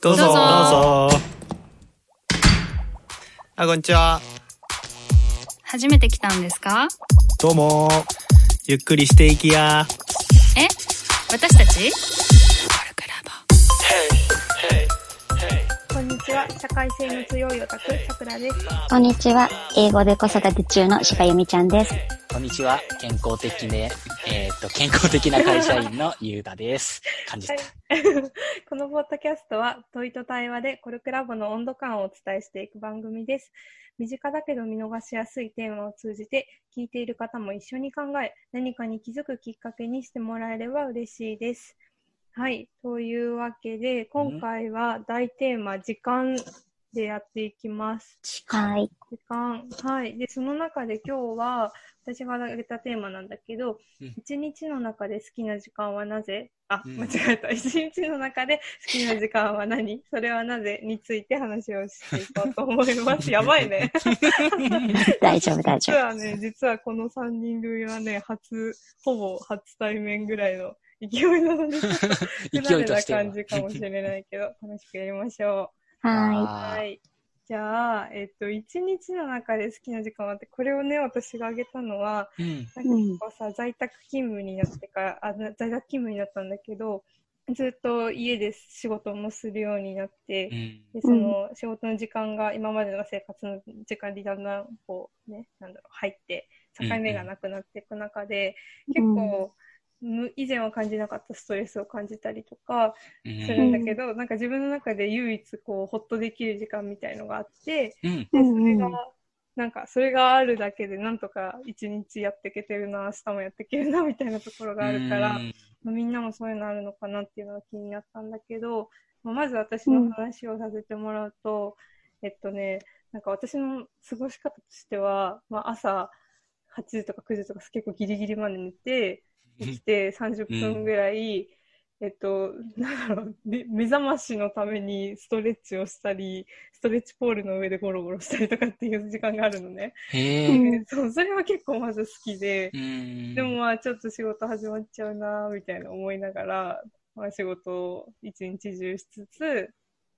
どうぞ。どうぞどうぞ。あ、こんにちは。初めて来たんですか？どうも。ゆっくりしていきや。え？私たち？こんにちは。社会性の強いオタク、さくらです。こんにちは。英語で子育て中の柴由美ちゃんです。こんにちは。健康的で、えーっと、健康的な会社員のゆうたです。感じた。このポッドキャストは問いと対話でコルクラボの温度感をお伝えしていく番組です。身近だけど見逃しやすいテーマを通じて聞いている方も一緒に考え何かに気づくきっかけにしてもらえれば嬉しいです。はい。というわけで今回は大テーマ時間でやっていきます。はい。時間。はい。で、その中で今日は、私が挙げたテーマなんだけどうん、一、日の中で好きな時間はなぜ？あ、うん間違えた。一日の中で好きな時間は何？それはなぜ？について話をしていこうと思います。やばいね。大丈夫、大丈夫。実はね、実はこの3人組はね、初、ほぼ初対面ぐらいの勢いなので、不勢慣れな感じかもしれないけど、楽しくやりましょう。はあーはい。じゃあ、えっと、一日の中で好きな時間はって、これをね、私が挙げたのは、うん。なんかさ、在宅勤務になってから、あ、な在宅勤務になったんだけど、ずっと家で仕事もするようになってう、ん。で、その仕事の時間が今までの生活の時間にだんだんこうね、なんだろう、入って、境目がなくなっていく中で、結構、む以前は感じなかったストレスを感じたりとかうんするんだけど、なんか自分の中で唯一こう、ほっとできる時間みたいのがあって、うん。い。で、それうんが、なんか、それがあるだけで、なんとか一日やっていけてるな、明日もやっていけるな、みたいなところがあるから、うんまあみんなもそういうのあるのかなっていうのが気になったんだけど、まあまず私の話をさせてもらうと、えっとね、なんか私の過ごし方としては、まあ朝8時とか9時とか結構ギリギリまで寝て、起きて30分ぐらい、えっと、なんだろう、め目覚ましのためにストレッチをしたり、ストレッチポールの上でゴロゴロしたりとかっていう時間があるのね。そう、それは結構まず好きで、うん。でもまあちょっと仕事始まっちゃうなみたいな思いながら、まあ仕事を一日中しつつ、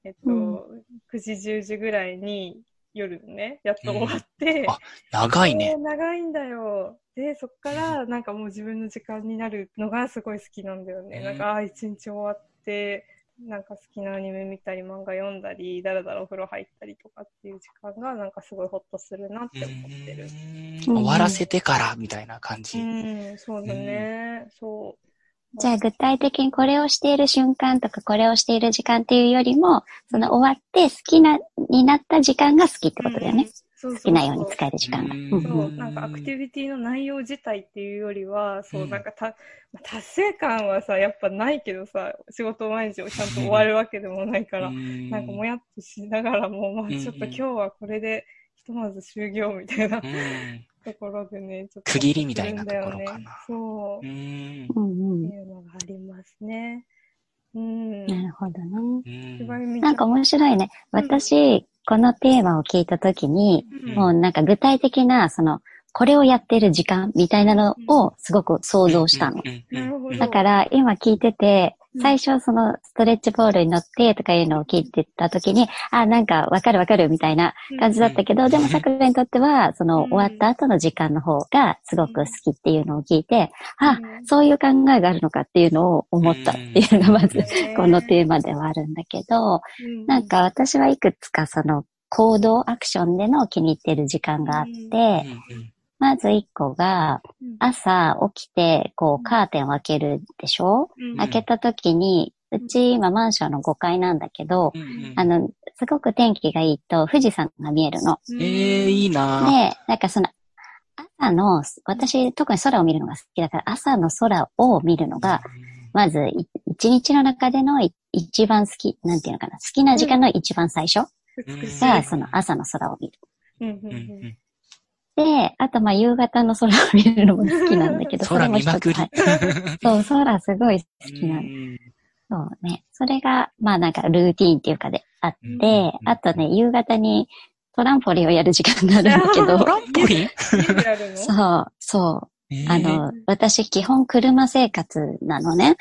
えっと、うん9時10時ぐらいに夜ね、やっと終わって、あ長いね。長いんだよ。で、そっからなんかもう自分の時間になるのがすごい好きなんだよね。うんなんか、ああ、一日終わって、なんか好きなアニメ見たり、漫画読んだり、だらだらお風呂入ったりとかっていう時間がなんかすごいホッとするなって思ってる。うん終わらせてから、みたいな感うじ。ん、そうだね。そう。じゃあ具体的にこれをしている瞬間とかこれをしている時間っていうよりも、その終わって好きな、になった時間が好きってことだよね。好きなように使える時間が。そう、なんかアクティビティの内容自体っていうよりは、そうう、んなんかた、まあ達成感はさ、やっぱないけどさ、仕事を毎日ちゃんと終わるわけでもないから、なんかもやっとしながらも、まあちょっと今日はこれで、ひとまず終業みたいなうん。ところでね、ちょっと。区切りみたいなところかなそうう。ん。うんうん。っていうのがありますね。うん。なるほどな。うんなんか面白いね。私、このテーマを聞いたときに、うんもうなんか具体的な、その、これをやってる時間みたいなのをすごく想像したの。うんなるほど。だから今聞いててう、ん最初そのストレッチボールに乗ってとかいうのを聞いてた時に、あ、なんかわかるわかるみたいな感じだったけど、でも桜にとっては、そのうん終わった後の時間の方がすごく好きっていうのを聞いて、あう、ん。そういう考えがあるのかっていうのを思ったっていうのがまずうんこのテーマではあるんだけど、うんなんか私はいくつかその行動アクションでの気に入ってる時間があって、まず一個が、うん。朝起きて、こう、カーテンを開けるでしょ？うん。開けた時に、うち今マンションの5階なんだけど、うん。あの、すごく天気がいいと富士山が見えるの。ええ、いいな。で、なんかその、朝の、私特に空を見るのが好きだから、朝の空を見るのが、まずい一日の中でのい一番好き、なんていうのかな、好きな時間の一番最初が、その朝の空を見る。うん。うんうんで、あとまあ夕方の空を見るのも好きなんだけど、それも一つ空見まくりはい。そう、空すごい好きなんそうね。それが、まあなんかルーティーンっていうかであって、うんあとね、夕方にトランポリンをやる時間があるんだけど。ト、ランポリン？そう、そう。あの、私基本車生活なのね。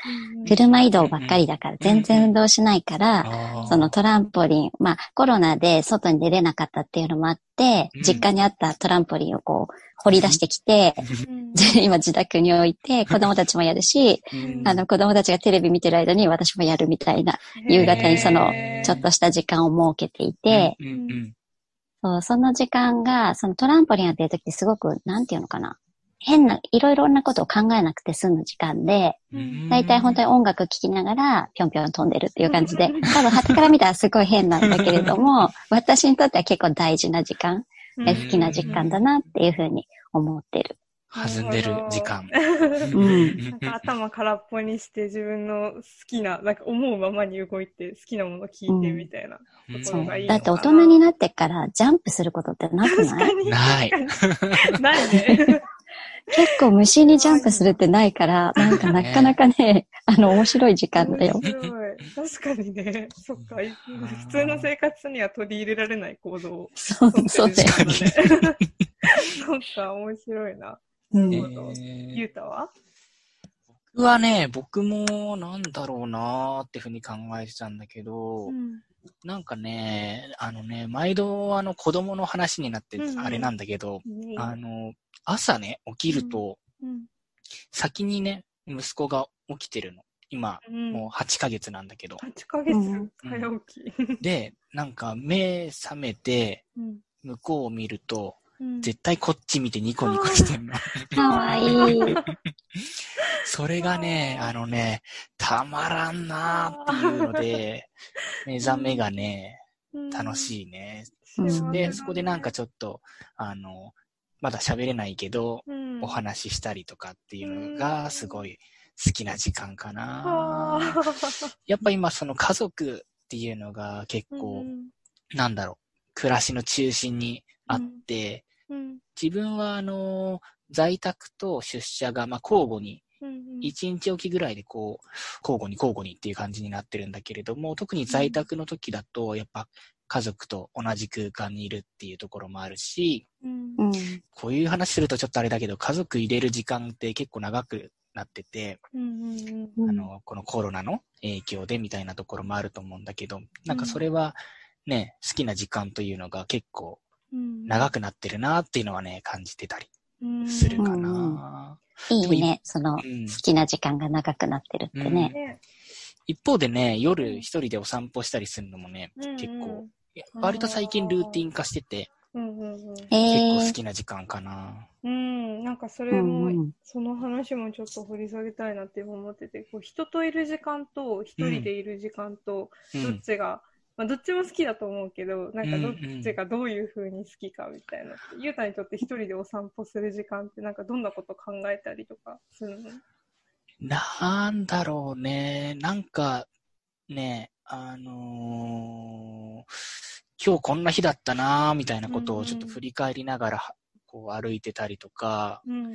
車移動ばっかりだから、全然運動しないから、そのトランポリン、まあコロナで外に出れなかったっていうのもあってうん、実家にあったトランポリンをこう掘り出してきて、うん。今自宅に置いて子供たちもやるし、うん。あの子供たちがテレビ見てる間に私もやるみたいな、夕方にそのちょっとした時間を設けていて、その時間が、そのトランポリンやってる時ってすごく、なんていうのかな。変な、いろいろなことを考えなくて済む時間で、うんだいたい本当に音楽聴きながら、ぴょんぴょん飛んでるっていう感じで、多分、旗から見たらすごい変なんだけれども、私にとっては結構大事な時間、え好きな時間だなっていうふうに思ってる。弾んでる時間。うんなんか頭空っぽにして自分の好きな、なんか思うままに動いて好きなもの聞いてみたいな。うんところがいいだって大人になってからジャンプすることってなくない？に。ない。ないね。結構虫にジャンプするってないから、なんかなかなかね、あの、面白い時間だよ。面白い。確かにね。そっか。普通の生活には取り入れられない行動をそうそうね。そっか、面白いな。うんゆうたは？僕はね、僕もなんだろうなーってふうに考えてたんだけど、ん。なんかね、あのね、毎度あの子供の話になってうんうんあれなんだけど、ねあの、朝ね、起きると、うん。先にね、息子が起きてるの。今、うん。もう8ヶ月なんだけど。8ヶ月うん早起き。で、なんか目覚めて、うん。向こうを見ると、うん絶対こっち見てニコニコしてんの。かわいい。それがね、あのね、たまらんなーっていうので、目覚めがね、楽い。しいね。うん。で、そこでなんかちょっと、あの、まだ喋れないけど、うん、お話ししたりとかっていうのがすごい好きな時間かはな。あ。やっぱ今その家族っていうのが結構、なんだろう、暮らしの中心にあって、うん。自分はあの、在宅と出社がまあ交互に、うん一日おきぐらいでこう、交互に交互にっていう感じになってるんだけれども、特に在宅の時だと、やっぱ家族と同じ空間にいるっていうところもあるし、うん。うん。こういう話するとちょっとあれだけど、家族入れる時間って結構長くなってて、うんうんうん。あの、このコロナの影響でみたいなところもあると思うんだけど、なんかそれはね、好きな時間というのが結構うん。長くなってるなっていうのはね、感じてたりうん。するかうんな。いいね。その、うん好きな時間が長くなってるってね。ね一方でね、夜一人でお散歩したりするのもね、うんうん結構、割と最近ルーティン化してて、うんうんうん結えー構好。きな時間かな。うん、なんかそれうんも、うんその話もちょっと掘り下げたいなって思ってて、こう人といる時間と一人でいる時間と、どっうん。ちが、まあ、どっちも好きだと思うけど、なんかどっうんうんちがどういう風に好きかみたいな。ゆうたにとって一人でお散歩する時間って、なんかどんなこと考えたりとかするの？なんだろうね。なんか、ね、あのー今日こんな日だったなーみたいなことをちょっと振り返りながら、こう歩いてたりとか、うん。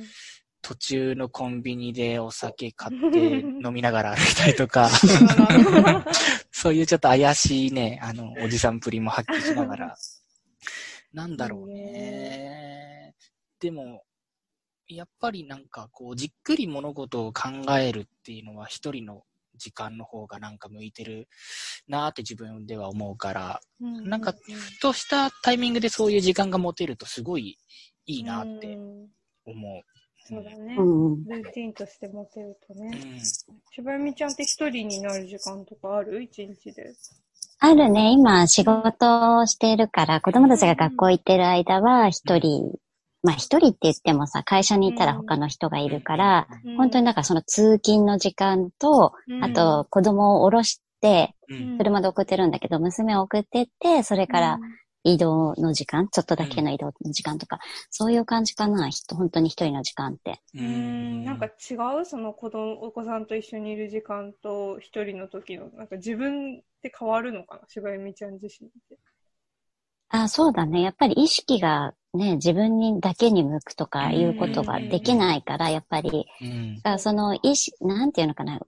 途中のコンビニでお酒買って飲みながら歩いたりとか、そういうちょっと怪しいね、あの、おじさんぷりも発揮しながら、なんだろうね。でも、やっぱりなんかこう、じっくり物事を考えるっていうのは一人の時間の方がなんか向いてるなーって自分では思うから、なんかふとしたタイミングでそういう時間が持てるとすごいいいなってうん。思う。そうだね。うんうん。ルーティンとして持てるとうんね。しばみちゃんって一人になる時間とかある？一日で。あるね。今仕事をしているから、子供たちが学校行ってる間は一人、まあ一人って言ってもさ、会社にいたら他の人がいるから、本当になんかその通勤の時間と、うんあと子供を降ろして、うん車で送ってるんだけど、娘を送ってって、それから移動の時間、ちょっとだけの移動の時間とか、そういう感じかな、本当に一人の時間って。ううんなんか違うその子供、お子さんと一緒にいる時間と一人の時の、なんか自分って変わるのかな柴みちゃん自身って。あ、そうだね。やっぱり意識がね、自分にだけに向くとかいうことができないから、やっぱり、うんその意識、なんていうのかな、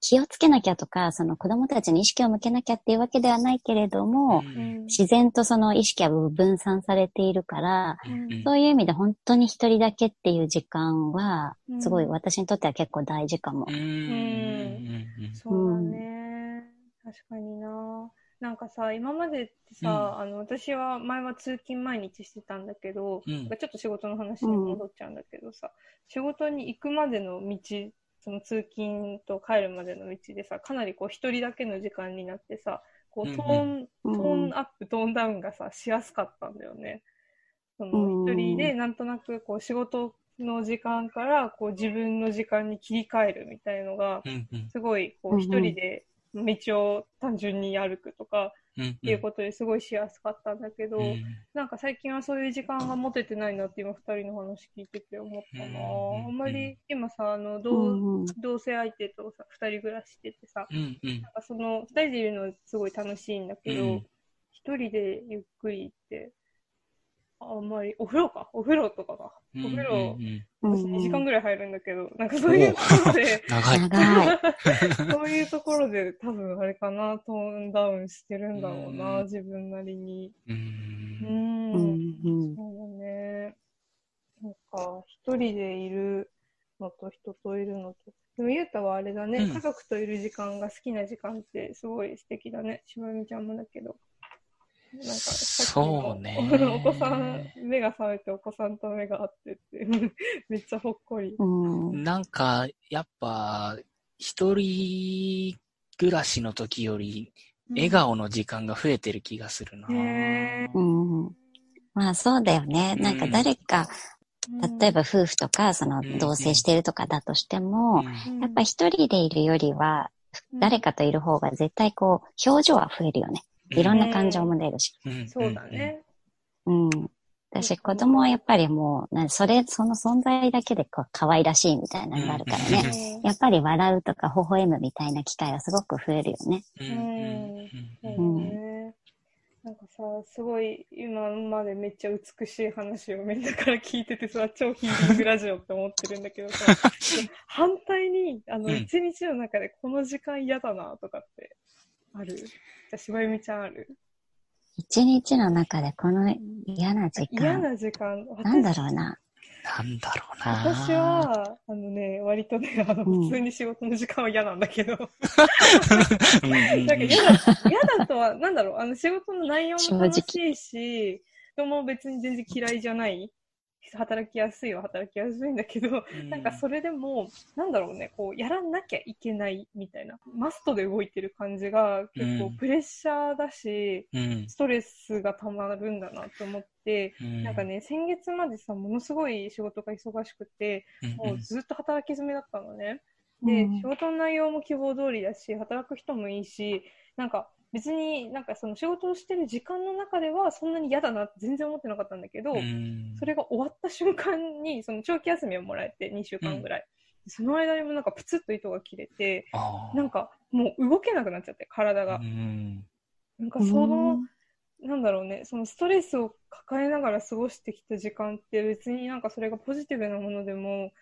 気をつけなきゃとか、その子供たちに意識を向けなきゃっていうわけではないけれども、うん自然とその意識は分散されているから、うんそういう意味で本当に一人だけっていう時間はう、んすごい私にとっては結構大事かもう。ん。うんそうだね。確かにな。なんかさ、今までってさ、あの、私は前は通勤毎日してたんだけど、うんちょっと仕事の話に戻っちゃうんだけどさ、仕事に行くまでの道、その通勤と帰るまでの道でさ、かなりこう一人だけの時間になってさ、こうトーン、うん。トーンアップ、トーンダウンがさ、しやすかったんだよね。そうんの一人でなんとなくこう仕事の時間からこう自分の時間に切り替えるみたいのが、うんうん。すごいこうんううん。一人で道を単純に歩くとかうんっていうことですごいしやすかったんだけど、うん。なんか最近はそういう時間が持ててないなって今二人の話聞いてて思ったな。うんあんまり今さ、あの、う同んうん。同性相手とさ、二人暮らししててさ、うんうん。なんかその二人でいるのすごい楽しいんだけどうん、一、人でゆっくりって、あんまり、お風呂か、お風呂とかか。うんお風呂、うん私2時間ぐらい入るんだけど、なんかそういうところで、長い。長い。そういうところで多分あれかな、トーンダウンしてるんだろうな、うん自分なりに。う。うんん。そうだね。なんか、一人でいるのと人といるのと。でも、ゆうたはあれだね、うん家族といる時間が好きな時間ってすごい素敵だね。しばみちゃんもだけど。なんかそうね。お子さん、目が覚めてお子さんと目が合ってって、めっちゃほっこり。うん。なんか、やっぱ、一人暮らしの時より、笑顔の時間が増えてる気がするな。うん。まあそうだよね。なんか誰か、例えば夫婦とか、そのうん。同棲してるとかだとしても、うん、やっぱ一人でいるよりは、誰かといる方が絶対こう、表情は増えるよね。いろんな感情も出るし。うんそうだ。ね。うん。私、子供はやっぱりもう、なそれ、その存在だけでこう可愛らしいみたいなのがあるからね。うんやっぱり笑うとか微笑むみたいな機会はすごく増えるよね。うんうんうんそうだね。なんかさ、すごい今までめっちゃ美しい話をみんなから聞いててさ、超ヒーリングラジオって思ってるんだけどさ、反対に、あの、うん一日の中でこの時間嫌だなとかってある？じゃあ、しばゆみちゃんある？一日の中でこの嫌な時間、嫌な時間？私なんだろうな。なんだろうな。私は、あのね、割とね、あの、うん。普通に仕事の時間は嫌なんだけど、なんか嫌だ、嫌だとは、なんだろう、あの仕事の内容も楽しいし、人も別に全然嫌いじゃない？働きやすいは働きやすいんだけど、なんかそれでも、なんだろうね、こう、やらなきゃいけないみたいな、マストで動いてる感じが結構うん。プレッシャーだし、うん、ストレスがたまるんだなと思って、うん、なんかね、先月までさ、ものすごい仕事が忙しくて、うん、もうずっと働き詰めだったのね。で、うん。仕事の内容も希望通りだし、働く人もいいし、なんか別になんかその仕事をしてる時間の中ではそんなに嫌だなって全然思ってなかったんだけど、うん、それが終わった瞬間に、その長期休みをもらえて2週間ぐらい。その間にもなんかプツッと糸が切れて、なんかもう動けなくなっちゃって、体がう。ん、なんかその、なんだろうね、そのストレスを抱えながら過ごしてきた時間って別になんかそれがポジティブなものでも、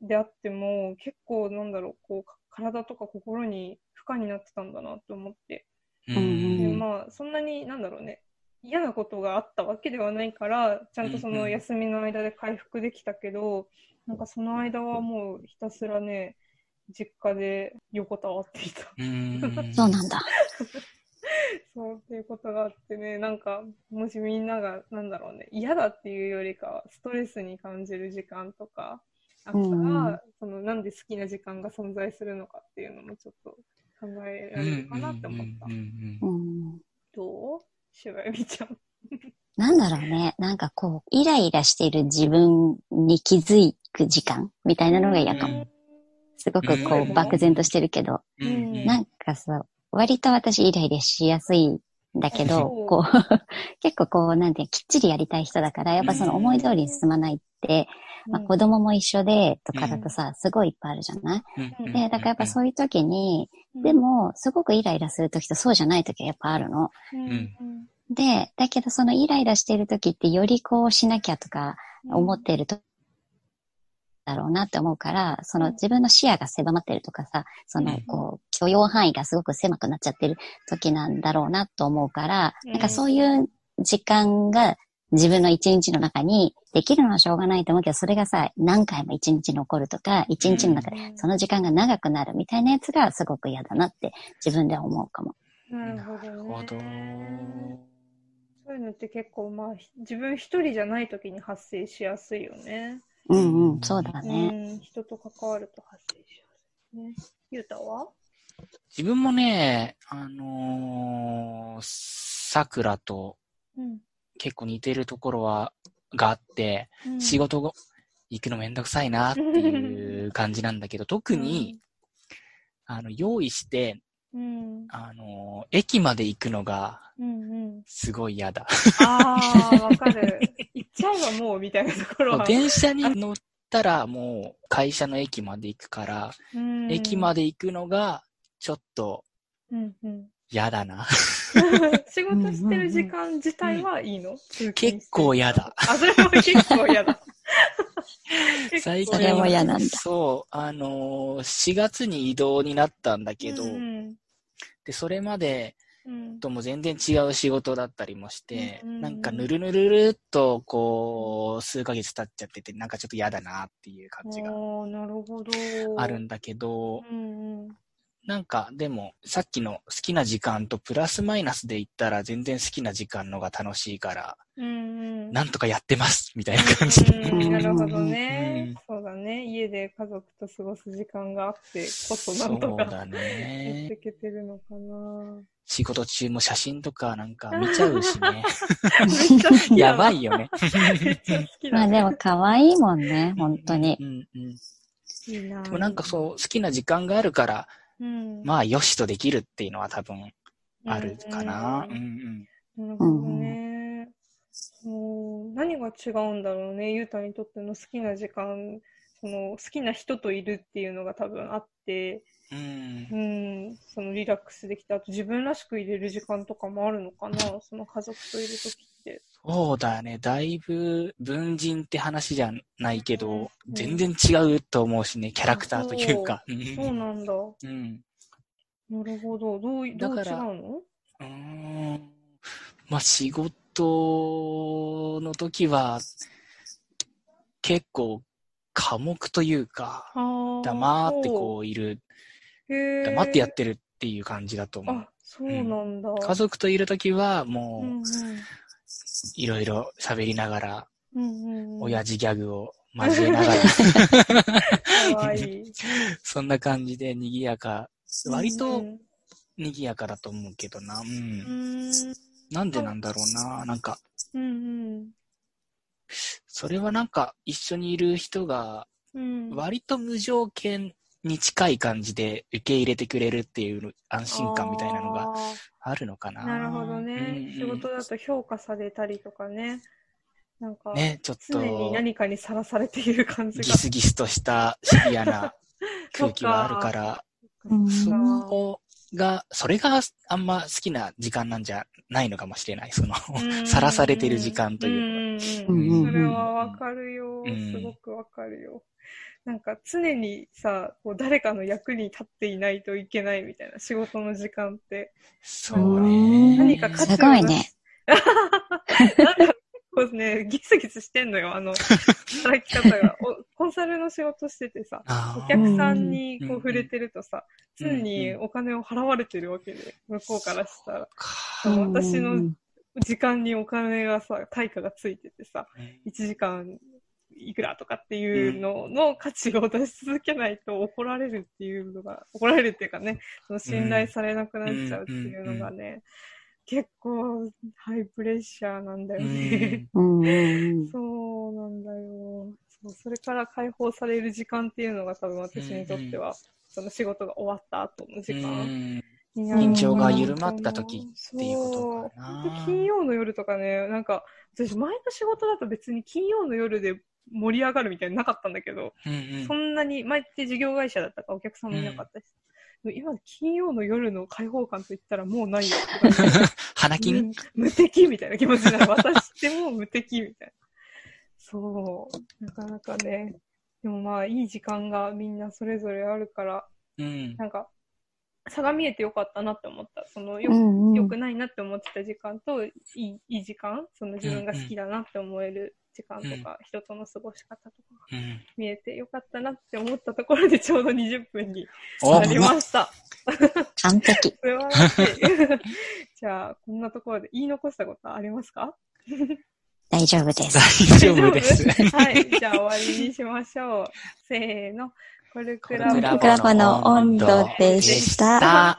であっても、結構なんだろう、こう、か体とか心に負荷になってたんだなと思って。うんうん。で、まあ、そんなになんだろうね、嫌なことがあったわけではないから、ちゃんとその休みの間で回復できたけど、なんかその間はもうひたすらね、実家で横たわっていた。うん、そうなんだ。そうっていうことがあってね、なんか、もしみんなが、なんだろうね、嫌だっていうよりかは、ストレスに感じる時間とかあったら、うん。その、なんで好きな時間が存在するのかっていうのもちょっと考えられるかなって思った。どう？ちゃん。なんだろうね。なんかこう、イライラしている自分に気づく時間みたいなのが嫌かも。すごくこう漠然としてるけど。なんかさ、割と私イライラしやすいんだけど、こう、結構こう、なんていうのきっちりやりたい人だから、やっぱその思い通りに進まないって、まあ子供も一緒で、とかだとさ、すごいいっぱいあるじゃない？うんで、だからやっぱそういう時に、うん。で、も、すごくイライラする時とそうじゃない時はやっぱあるの。で、だけどそのイライラしてる時ってよりこうしなきゃとか思ってるとだろうなって思うから、その自分の視野が狭まってるとかさ、そのうんこう、許容範囲がすごく狭くなっちゃってる時なんだろうなと思うから、うん。なんかそういう時間が自分の一日の中にできるのはしょうがないと思うけど、それがさ、何回も一日残るとか、一日の中でその時間が長くなるみたいなやつがすごく嫌だなって自分では思うかも。なるほどね。そういうのって結構、まあ、ひ自分一人じゃない時に発生しやすいよね。うんうん、そうだうね。ん、人と関わると発生しやすいね。ゆうたは？自分もね、あのー、桜とうん。結構似てるところは、があって、うん仕事後行くのめんどくさいなっていう感じなんだけど、特に、あの、用意して、うん。あのー、駅まで行くのがうんうん。すごい嫌だ。ああ、わかる。行っちゃえばもうみたいなところは。電車に乗ったらもう会社の駅まで行くから、うん駅まで行くのがちょっとうんうん。嫌だな。仕事してる時間自体はいいの、結構嫌だ。あ、それも結構嫌だ。最それも嫌なんだそう、あのー、4月に移動になったんだけど、うんで、それまでうんとも全然違う仕事だったりもして、うんなんかぬるぬるるっとこう、数ヶ月経っちゃってて、なんかちょっと嫌だなっていう感じがおーなるほど。あるんだけど、うんうん。なんかでもさっきの好きな時間とプラスマイナスで言ったら全然好きな時間のが楽しいから、うんうん。なんとかやってますみたいな感じ。うんなるほどねうん。そうだね。家で家族と過ごす時間があってこそなそんとかうだやってね。いけてるのかな。仕事中も写真とかなんか見ちゃうしね。やなばいよね。まあでも可愛いもんね、本当に。うんうん。いいな。でもなんかそう、好きな時間があるから、うん。まあよしとできるっていうのは多分あるかな。ううんんうん。なるほどね。もう何が違うんだろうね。ゆうたにとっての好きな時間、その好きな人といるっていうのが多分あって、うんうん、そのリラックスできて、あと自分らしく入れる時間とかもあるのかな。その家族といるときって。そうだね。だいぶ文人って話じゃないけど、うん全然違うと思うしね、キャラクターというか。そうなんだ。うん。なるほど。どうい、どう違うだからの？うーんまあ仕事の時は、結構寡黙というか、黙ってこういる、黙ってやってるっていう感じだと思うあ。、そうなんだ。家族といる時はうもう、んうんいろいろ喋りながら、うんうんうん。親父ギャグを交えながら、かわいい。そんな感じで賑やか、割うとん賑やかだと思うけどな。うん。うん。なんでなんだろうな。なんか、うんそれはなんか一緒にいる人がうん。うん。割と無条件に近い感じで受け入れてくれるっていう安心感みたいなのがああるのかな。ーなるほどね。うんうん仕事だと評価されたりとかね。なんか、ね、ちょっ常にと何かにさらされている感じが。ギスギスとしたシビアな 空気はあるから、うんそこが、それがあんま好きな時間なんじゃないのかもしれない。その、さらされてる時間というのは。それはわかるよ。うんすごくわかるよ。なんか常にさ、こう誰かの役に立っていないといけないみたいな仕事の時間って。そうね。何か価値をすごいね。なんかこうね、ギスギスしてんのよ、あの、働き方が。おコンサルの仕事しててさ、お客さんにこう触れてるとさ、常にお金を払われてるわけで、向こうからしたら。私のうん時間にお金がさ、対価がついててさ、1時間いくらとかっていうのの価値を出し続けないと怒られるっていうのが、怒られるっていうかね、その信頼されなくなっちゃうっていうのがね、結構ハイプレッシャーなんだよね。そうなんだよ。そうそれから解放される時間っていうのが多分私にとっては、その仕事が終わった後の時う間緊張が緩まった時っていうことかな。そう。本当金曜の夜とかね、なんか、私前の仕事だと別に金曜の夜で盛り上がるみたいなのなかったんだけど、うんうんそんなに、前って事業会社だったからお客さんもいなかったし、今金曜の夜の開放感といったらもうないよとかね花金うん無敵みたいな気持ちになる。私ってもう無敵みたいな。そう。なかなかね。でもまあ、いい時間がみんなそれぞれあるから、うん。なんか、差が見えてよかったなって思った。その、よう、んうん良くないなって思ってた時間と、いい、いい時間、その自分が好きだなって思える時間とか、人との過ごし方とか。見えてよかったなって思ったところでちょうど20分におなりました。完璧。素晴らしい。じゃあ、こんなところで言い残したことありますか？大丈夫です。大丈夫です。はい。じゃあ終わりにしましょう。せーの。コルクラボの温度でした。